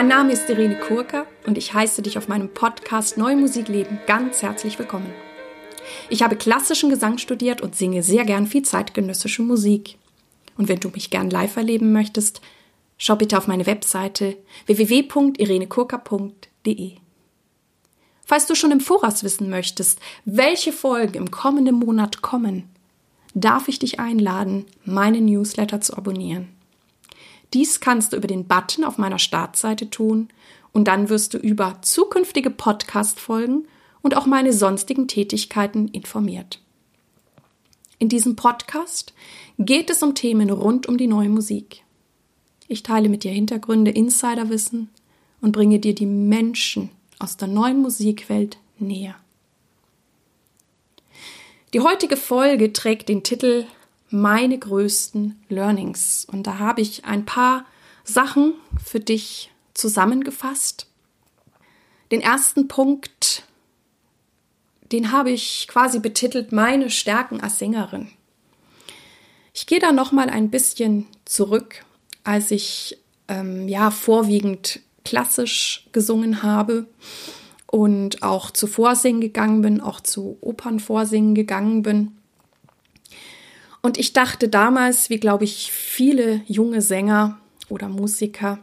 Mein Name ist Irene Kurka und ich heiße dich auf meinem Podcast Neue Musik leben ganz herzlich willkommen. Ich habe klassischen Gesang studiert und singe sehr gern viel zeitgenössische Musik. Und wenn du mich gern live erleben möchtest, schau bitte auf meine Webseite www.irenekurka.de. Falls du schon im Voraus wissen möchtest, welche Folgen im kommenden Monat kommen, darf ich dich einladen, meine Newsletter zu abonnieren. Dies kannst du über den Button auf meiner Startseite tun und dann wirst du über zukünftige Podcast-Folgen und auch meine sonstigen Tätigkeiten informiert. In diesem Podcast geht es um Themen rund um die neue Musik. Ich teile mit dir Hintergründe, Insiderwissen und bringe dir die Menschen aus der neuen Musikwelt näher. Die heutige Folge trägt den Titel meine größten Learnings. Und da habe ich ein paar Sachen für dich zusammengefasst. Den ersten Punkt, den habe ich quasi betitelt meine Stärken als Sängerin. Ich gehe da noch mal ein bisschen zurück, als ich ähm, ja vorwiegend klassisch gesungen habe und auch zu Vorsingen gegangen bin, auch zu Opernvorsingen gegangen bin. Und ich dachte damals, wie glaube ich viele junge Sänger oder Musiker,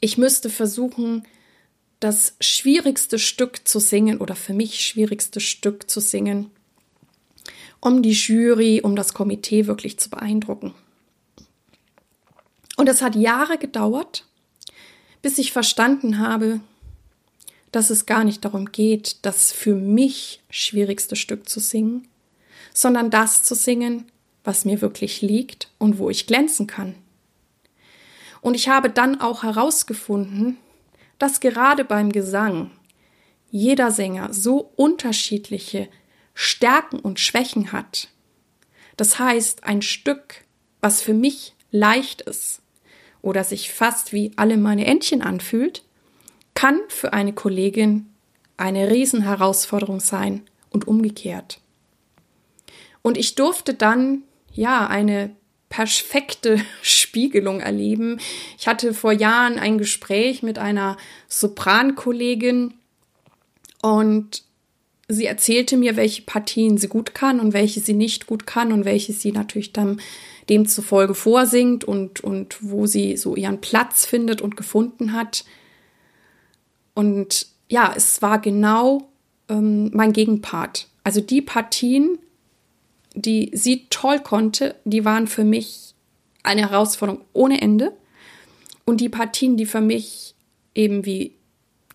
ich müsste versuchen, das schwierigste Stück zu singen oder für mich schwierigste Stück zu singen, um die Jury, um das Komitee wirklich zu beeindrucken. Und es hat Jahre gedauert, bis ich verstanden habe, dass es gar nicht darum geht, das für mich schwierigste Stück zu singen, sondern das zu singen, was mir wirklich liegt und wo ich glänzen kann. Und ich habe dann auch herausgefunden, dass gerade beim Gesang jeder Sänger so unterschiedliche Stärken und Schwächen hat. Das heißt, ein Stück, was für mich leicht ist oder sich fast wie alle meine Entchen anfühlt, kann für eine Kollegin eine Riesenherausforderung sein und umgekehrt. Und ich durfte dann, ja, eine perfekte Spiegelung erleben. Ich hatte vor Jahren ein Gespräch mit einer Soprankollegin und sie erzählte mir, welche Partien sie gut kann und welche sie nicht gut kann und welche sie natürlich dann demzufolge vorsingt und, und wo sie so ihren Platz findet und gefunden hat. Und ja, es war genau ähm, mein Gegenpart. Also die Partien, die sie toll konnte, die waren für mich eine Herausforderung ohne Ende. Und die Partien, die für mich eben wie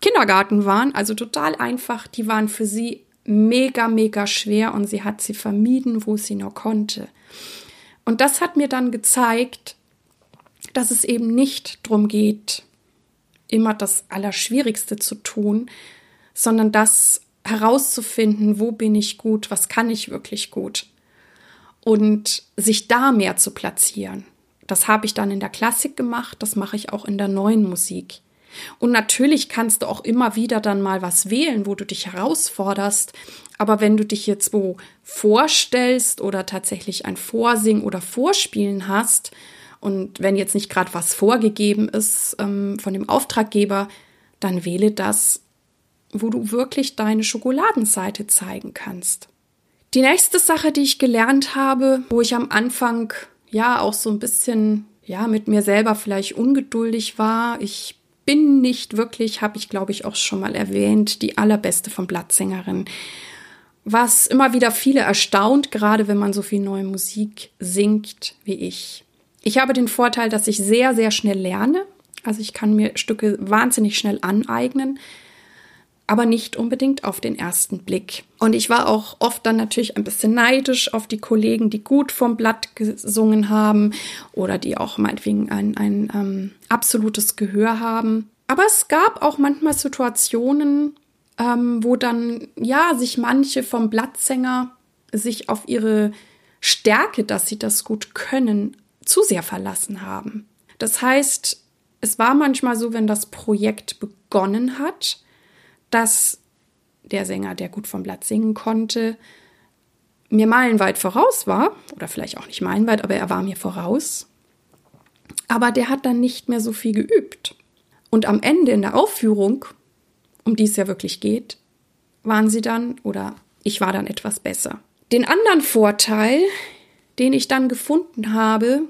Kindergarten waren, also total einfach, die waren für sie mega, mega schwer und sie hat sie vermieden, wo sie nur konnte. Und das hat mir dann gezeigt, dass es eben nicht darum geht, immer das Allerschwierigste zu tun, sondern das herauszufinden, wo bin ich gut, was kann ich wirklich gut und sich da mehr zu platzieren. Das habe ich dann in der Klassik gemacht, das mache ich auch in der neuen Musik. Und natürlich kannst du auch immer wieder dann mal was wählen, wo du dich herausforderst. Aber wenn du dich jetzt wo vorstellst oder tatsächlich ein Vorsingen oder Vorspielen hast und wenn jetzt nicht gerade was vorgegeben ist ähm, von dem Auftraggeber, dann wähle das, wo du wirklich deine Schokoladenseite zeigen kannst. Die nächste Sache, die ich gelernt habe, wo ich am Anfang ja auch so ein bisschen ja mit mir selber vielleicht ungeduldig war. Ich bin nicht wirklich, habe ich glaube ich auch schon mal erwähnt, die allerbeste von Blattsängerin. Was immer wieder viele erstaunt, gerade wenn man so viel neue Musik singt wie ich. Ich habe den Vorteil, dass ich sehr, sehr schnell lerne. Also ich kann mir Stücke wahnsinnig schnell aneignen aber nicht unbedingt auf den ersten Blick. Und ich war auch oft dann natürlich ein bisschen neidisch auf die Kollegen, die gut vom Blatt gesungen haben oder die auch meinetwegen ein, ein ähm, absolutes Gehör haben. Aber es gab auch manchmal Situationen, ähm, wo dann ja sich manche vom Blattsänger sich auf ihre Stärke, dass sie das gut können, zu sehr verlassen haben. Das heißt, es war manchmal so, wenn das Projekt begonnen hat, dass der Sänger, der gut vom Blatt singen konnte, mir meilenweit voraus war, oder vielleicht auch nicht meilenweit, aber er war mir voraus. Aber der hat dann nicht mehr so viel geübt. Und am Ende in der Aufführung, um die es ja wirklich geht, waren sie dann oder ich war dann etwas besser. Den anderen Vorteil, den ich dann gefunden habe,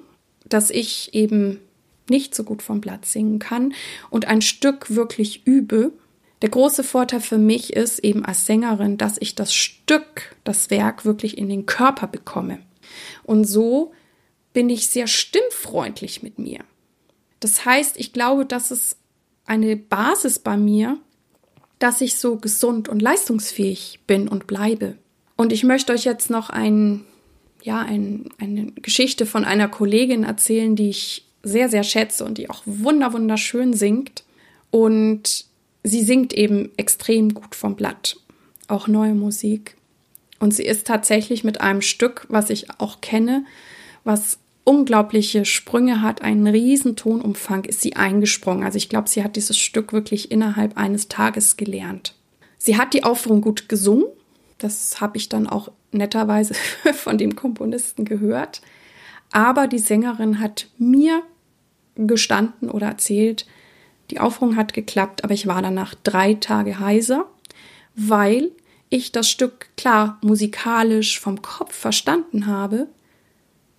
dass ich eben nicht so gut vom Blatt singen kann und ein Stück wirklich übe. Der große Vorteil für mich ist eben als Sängerin, dass ich das Stück, das Werk wirklich in den Körper bekomme. Und so bin ich sehr stimmfreundlich mit mir. Das heißt, ich glaube, dass es eine Basis bei mir, dass ich so gesund und leistungsfähig bin und bleibe. Und ich möchte euch jetzt noch ein, ja, ein, eine Geschichte von einer Kollegin erzählen, die ich sehr, sehr schätze und die auch wunder, wunderschön singt. Und sie singt eben extrem gut vom Blatt, auch neue Musik. Und sie ist tatsächlich mit einem Stück, was ich auch kenne, was unglaubliche Sprünge hat, einen riesen Tonumfang, ist sie eingesprungen. Also ich glaube, sie hat dieses Stück wirklich innerhalb eines Tages gelernt. Sie hat die Aufführung gut gesungen. Das habe ich dann auch netterweise von dem Komponisten gehört. Aber die Sängerin hat mir gestanden oder erzählt, die Aufführung hat geklappt, aber ich war danach drei Tage heiser, weil ich das Stück klar musikalisch vom Kopf verstanden habe,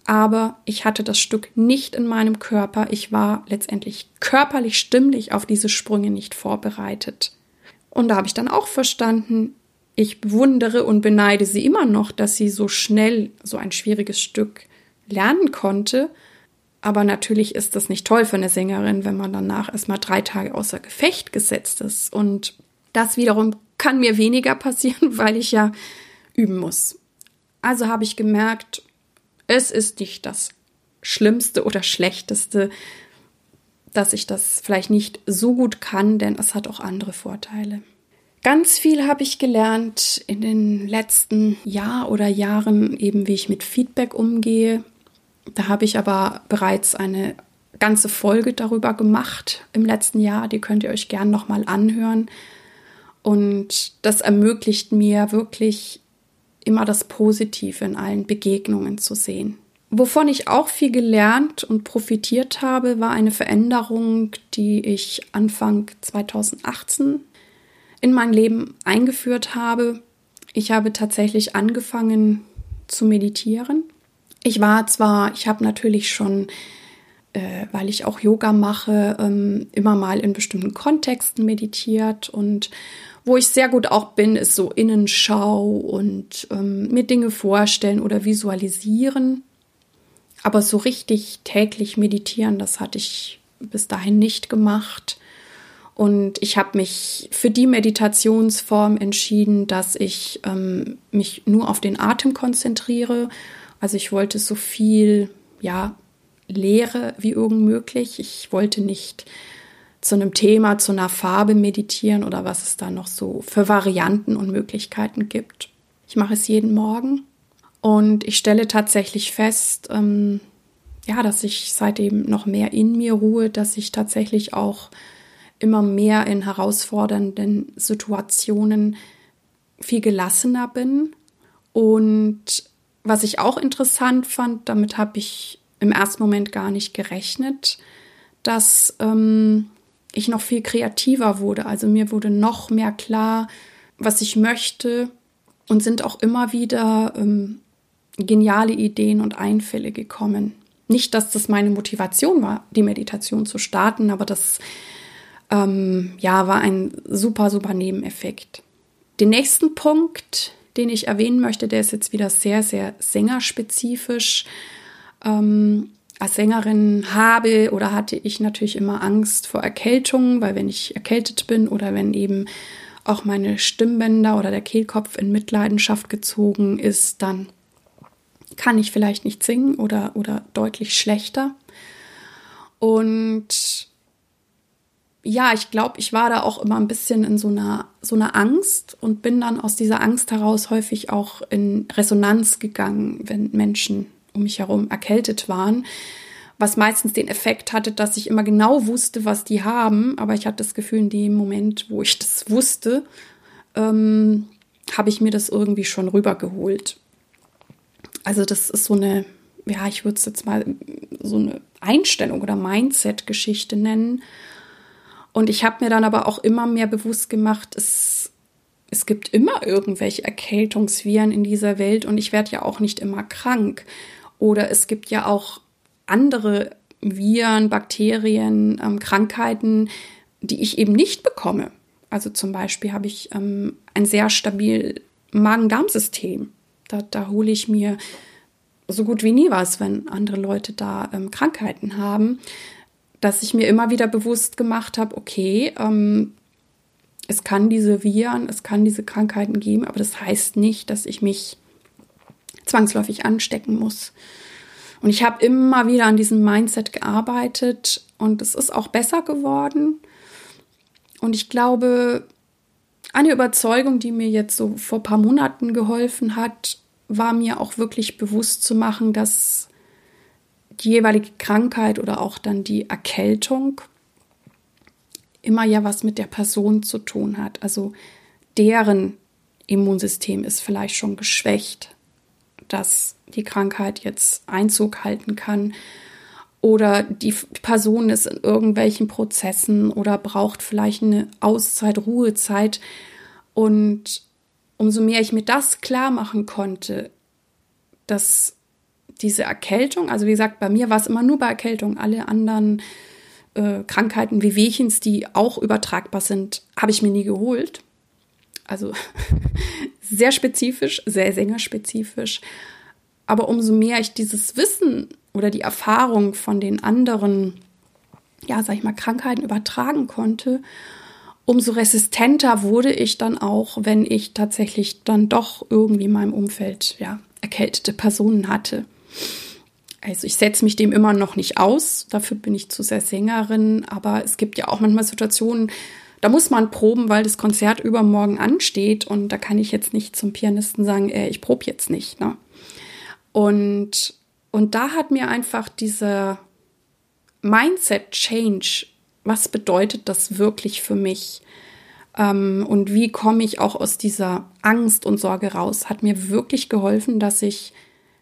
aber ich hatte das Stück nicht in meinem Körper. Ich war letztendlich körperlich, stimmlich auf diese Sprünge nicht vorbereitet. Und da habe ich dann auch verstanden, ich bewundere und beneide sie immer noch, dass sie so schnell so ein schwieriges Stück lernen konnte. Aber natürlich ist das nicht toll für eine Sängerin, wenn man danach erstmal drei Tage außer Gefecht gesetzt ist. Und das wiederum kann mir weniger passieren, weil ich ja üben muss. Also habe ich gemerkt, es ist nicht das Schlimmste oder Schlechteste, dass ich das vielleicht nicht so gut kann, denn es hat auch andere Vorteile. Ganz viel habe ich gelernt in den letzten Jahr oder Jahren, eben wie ich mit Feedback umgehe. Da habe ich aber bereits eine ganze Folge darüber gemacht im letzten Jahr. Die könnt ihr euch gern nochmal anhören. Und das ermöglicht mir wirklich immer das Positive in allen Begegnungen zu sehen. Wovon ich auch viel gelernt und profitiert habe, war eine Veränderung, die ich Anfang 2018 in mein Leben eingeführt habe. Ich habe tatsächlich angefangen zu meditieren. Ich war zwar, ich habe natürlich schon, äh, weil ich auch Yoga mache, ähm, immer mal in bestimmten Kontexten meditiert und wo ich sehr gut auch bin, ist so Innenschau und ähm, mir Dinge vorstellen oder visualisieren. Aber so richtig täglich meditieren, das hatte ich bis dahin nicht gemacht. Und ich habe mich für die Meditationsform entschieden, dass ich ähm, mich nur auf den Atem konzentriere. Also ich wollte so viel, ja, Leere wie irgend möglich. Ich wollte nicht zu einem Thema, zu einer Farbe meditieren oder was es da noch so für Varianten und Möglichkeiten gibt. Ich mache es jeden Morgen und ich stelle tatsächlich fest, ähm, ja, dass ich seitdem noch mehr in mir ruhe, dass ich tatsächlich auch immer mehr in herausfordernden Situationen viel gelassener bin. Und was ich auch interessant fand, damit habe ich im ersten Moment gar nicht gerechnet, dass ähm, ich noch viel kreativer wurde. Also mir wurde noch mehr klar, was ich möchte und sind auch immer wieder ähm, geniale Ideen und Einfälle gekommen. Nicht, dass das meine Motivation war, die Meditation zu starten, aber das ähm, ja, war ein super, super Nebeneffekt. Den nächsten Punkt, den ich erwähnen möchte, der ist jetzt wieder sehr, sehr sängerspezifisch. Ähm, als Sängerin habe oder hatte ich natürlich immer Angst vor Erkältung, weil wenn ich erkältet bin oder wenn eben auch meine Stimmbänder oder der Kehlkopf in Mitleidenschaft gezogen ist, dann kann ich vielleicht nicht singen oder, oder deutlich schlechter. Und ja, ich glaube, ich war da auch immer ein bisschen in so einer, so einer Angst und bin dann aus dieser Angst heraus häufig auch in Resonanz gegangen, wenn Menschen um mich herum erkältet waren, was meistens den Effekt hatte, dass ich immer genau wusste, was die haben, aber ich hatte das Gefühl, in dem Moment, wo ich das wusste, ähm, habe ich mir das irgendwie schon rübergeholt. Also das ist so eine, ja, ich würde es jetzt mal so eine Einstellung oder Mindset-Geschichte nennen. Und ich habe mir dann aber auch immer mehr bewusst gemacht, es, es gibt immer irgendwelche Erkältungsviren in dieser Welt und ich werde ja auch nicht immer krank. Oder es gibt ja auch andere Viren, Bakterien, ähm, Krankheiten, die ich eben nicht bekomme. Also zum Beispiel habe ich ähm, ein sehr stabil Magen-Darm-System. Da, da hole ich mir so gut wie nie was, wenn andere Leute da ähm, Krankheiten haben, dass ich mir immer wieder bewusst gemacht habe, okay, ähm, es kann diese Viren, es kann diese Krankheiten geben, aber das heißt nicht, dass ich mich zwangsläufig anstecken muss. Und ich habe immer wieder an diesem Mindset gearbeitet und es ist auch besser geworden. Und ich glaube, eine Überzeugung, die mir jetzt so vor ein paar Monaten geholfen hat, war mir auch wirklich bewusst zu machen, dass die jeweilige Krankheit oder auch dann die Erkältung immer ja was mit der Person zu tun hat. Also deren Immunsystem ist vielleicht schon geschwächt, dass die Krankheit jetzt Einzug halten kann. Oder die Person ist in irgendwelchen Prozessen oder braucht vielleicht eine Auszeit, Ruhezeit. Und umso mehr ich mir das klar machen konnte, dass diese Erkältung, also wie gesagt, bei mir war es immer nur bei Erkältung, alle anderen äh, Krankheiten wie Wehchens, die auch übertragbar sind, habe ich mir nie geholt. Also sehr spezifisch, sehr sängerspezifisch. Aber umso mehr ich dieses Wissen oder die Erfahrung von den anderen, ja, sag ich mal, Krankheiten übertragen konnte, umso resistenter wurde ich dann auch, wenn ich tatsächlich dann doch irgendwie in meinem Umfeld, ja, erkältete Personen hatte. Also ich setze mich dem immer noch nicht aus, dafür bin ich zu sehr Sängerin, aber es gibt ja auch manchmal Situationen, da muss man proben, weil das Konzert übermorgen ansteht und da kann ich jetzt nicht zum Pianisten sagen, äh, ich probe jetzt nicht. Ne? Und, und da hat mir einfach dieser Mindset-Change, was bedeutet das wirklich für mich? Ähm, und wie komme ich auch aus dieser Angst und Sorge raus, hat mir wirklich geholfen, dass ich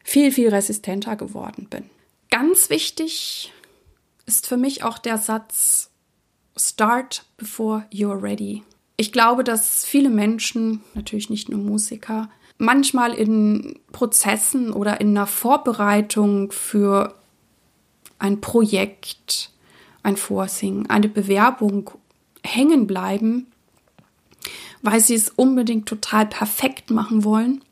viel, viel resistenter geworden bin. Ganz wichtig ist für mich auch der Satz, Start before you're ready. Ich glaube, dass viele Menschen, natürlich nicht nur Musiker, manchmal in Prozessen oder in einer Vorbereitung für ein Projekt, ein Vorsingen, eine Bewerbung hängen bleiben, weil sie es unbedingt total perfekt machen wollen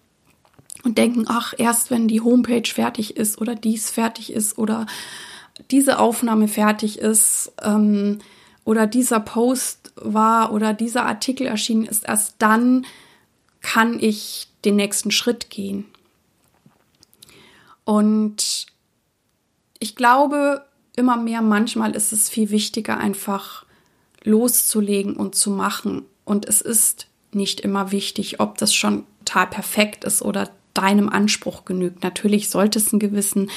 und denken, ach, erst wenn die Homepage fertig ist oder dies fertig ist oder diese Aufnahme fertig ist ähm, oder dieser Post war oder dieser Artikel erschienen ist, erst dann kann ich den nächsten Schritt gehen. Und ich glaube immer mehr, manchmal ist es viel wichtiger, einfach loszulegen und zu machen. Und es ist nicht immer wichtig, ob das schon total perfekt ist oder deinem Anspruch genügt. Natürlich sollte es einen gewissen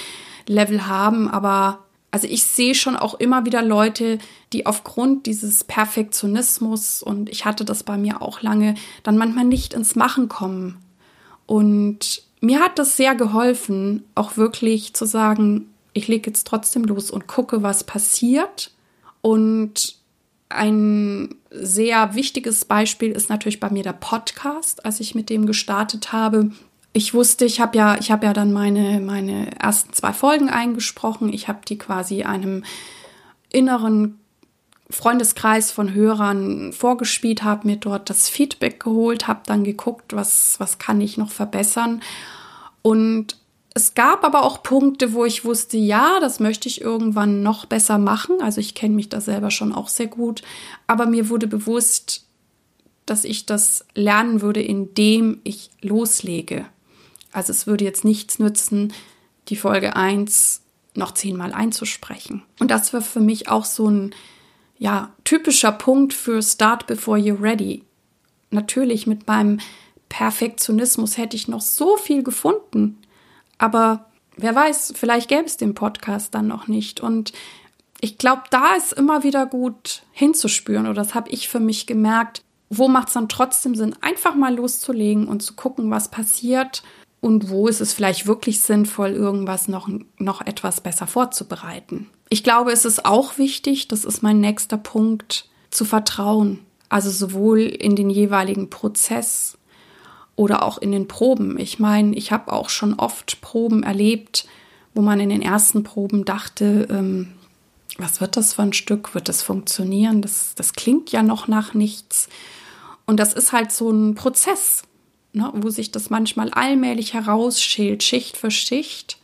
Level haben, aber also ich sehe schon auch immer wieder Leute, die aufgrund dieses Perfektionismus, und ich hatte das bei mir auch lange, dann manchmal nicht ins Machen kommen. Und mir hat das sehr geholfen, auch wirklich zu sagen, ich lege jetzt trotzdem los und gucke, was passiert. Und ein sehr wichtiges Beispiel ist natürlich bei mir der Podcast, als ich mit dem gestartet habe ich wusste, ich habe ja, ich habe ja dann meine meine ersten zwei Folgen eingesprochen. Ich habe die quasi einem inneren Freundeskreis von Hörern vorgespielt, habe mir dort das Feedback geholt, habe dann geguckt, was was kann ich noch verbessern und es gab aber auch Punkte, wo ich wusste, ja, das möchte ich irgendwann noch besser machen. Also ich kenne mich da selber schon auch sehr gut. Aber mir wurde bewusst, dass ich das lernen würde, indem ich loslege. Also es würde jetzt nichts nützen, die Folge 1 noch zehnmal einzusprechen. Und das war für mich auch so ein ja, typischer Punkt für Start before you're ready. Natürlich mit meinem Perfektionismus hätte ich noch so viel gefunden, aber wer weiß, vielleicht gäbe es den Podcast dann noch nicht. Und ich glaube, da ist immer wieder gut hinzuspüren, oder das habe ich für mich gemerkt. Wo macht es dann trotzdem Sinn, einfach mal loszulegen und zu gucken, was passiert und wo ist es vielleicht wirklich sinnvoll, irgendwas noch, noch etwas besser vorzubereiten. Ich glaube, es ist auch wichtig, das ist mein nächster Punkt, zu vertrauen. Also sowohl in den jeweiligen Prozess oder auch in den Proben. Ich meine, ich habe auch schon oft Proben erlebt, wo man in den ersten Proben dachte, ähm, was wird das für ein Stück? Wird das funktionieren? Das, das klingt ja noch nach nichts. Und das ist halt so ein Prozess, ne, wo sich das manchmal allmählich herausschält, Schicht für Schicht.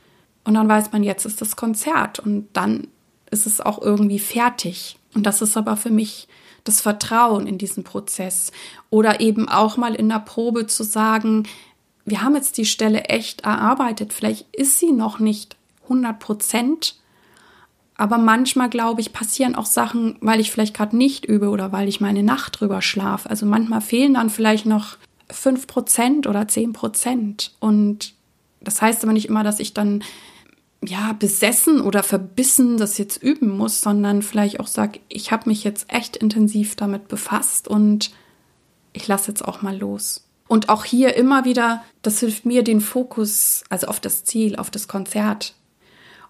Und dann weiß man, jetzt ist das Konzert und dann ist es auch irgendwie fertig. Und das ist aber für mich das Vertrauen in diesen Prozess. Oder eben auch mal in der Probe zu sagen, wir haben jetzt die Stelle echt erarbeitet. Vielleicht ist sie noch nicht 100 Prozent. Aber manchmal, glaube ich, passieren auch Sachen, weil ich vielleicht gerade nicht übe oder weil ich meine Nacht drüber schlafe. Also manchmal fehlen dann vielleicht noch 5 Prozent oder 10 Prozent. Und das heißt aber nicht immer, dass ich dann ja, besessen oder verbissen das jetzt üben muss, sondern vielleicht auch sage, ich habe mich jetzt echt intensiv damit befasst und ich lasse jetzt auch mal los. Und auch hier immer wieder, das hilft mir, den Fokus, also auf das Ziel, auf das Konzert.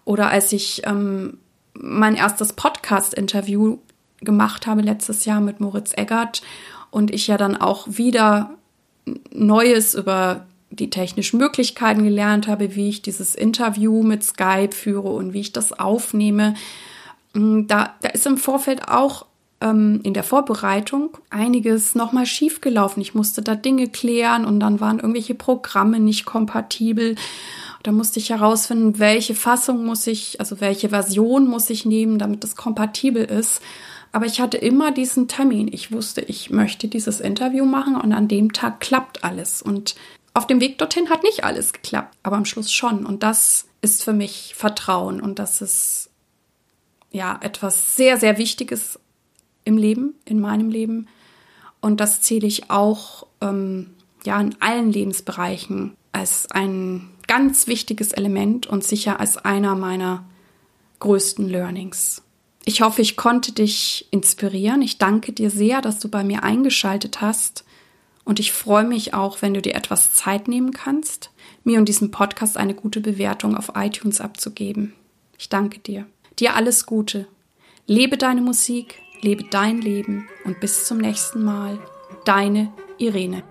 Oder als ich ähm, mein erstes Podcast-Interview gemacht habe letztes Jahr mit Moritz Eggert und ich ja dann auch wieder Neues über die technischen Möglichkeiten gelernt habe, wie ich dieses Interview mit Skype führe und wie ich das aufnehme. Mm, da, da ist im Vorfeld auch ähm, in der Vorbereitung einiges nochmal schiefgelaufen. Ich musste da Dinge klären und dann waren irgendwelche Programme nicht kompatibel. Da musste ich herausfinden, welche Fassung muss ich, also welche Version muss ich nehmen, damit das kompatibel ist. Aber ich hatte immer diesen Termin. Ich wusste, ich möchte dieses Interview machen und an dem Tag klappt alles. Und auf dem Weg dorthin hat nicht alles geklappt, aber am Schluss schon. Und das ist für mich Vertrauen und das ist ja etwas sehr, sehr Wichtiges im Leben, in meinem Leben. Und das zähle ich auch ähm, ja in allen Lebensbereichen als ein ganz wichtiges Element und sicher als einer meiner größten Learnings. Ich hoffe, ich konnte dich inspirieren. Ich danke dir sehr, dass du bei mir eingeschaltet hast. Und ich freue mich auch, wenn du dir etwas Zeit nehmen kannst, mir und diesem Podcast eine gute Bewertung auf iTunes abzugeben. Ich danke dir. Dir alles Gute. Lebe deine Musik, lebe dein Leben und bis zum nächsten Mal. Deine Irene.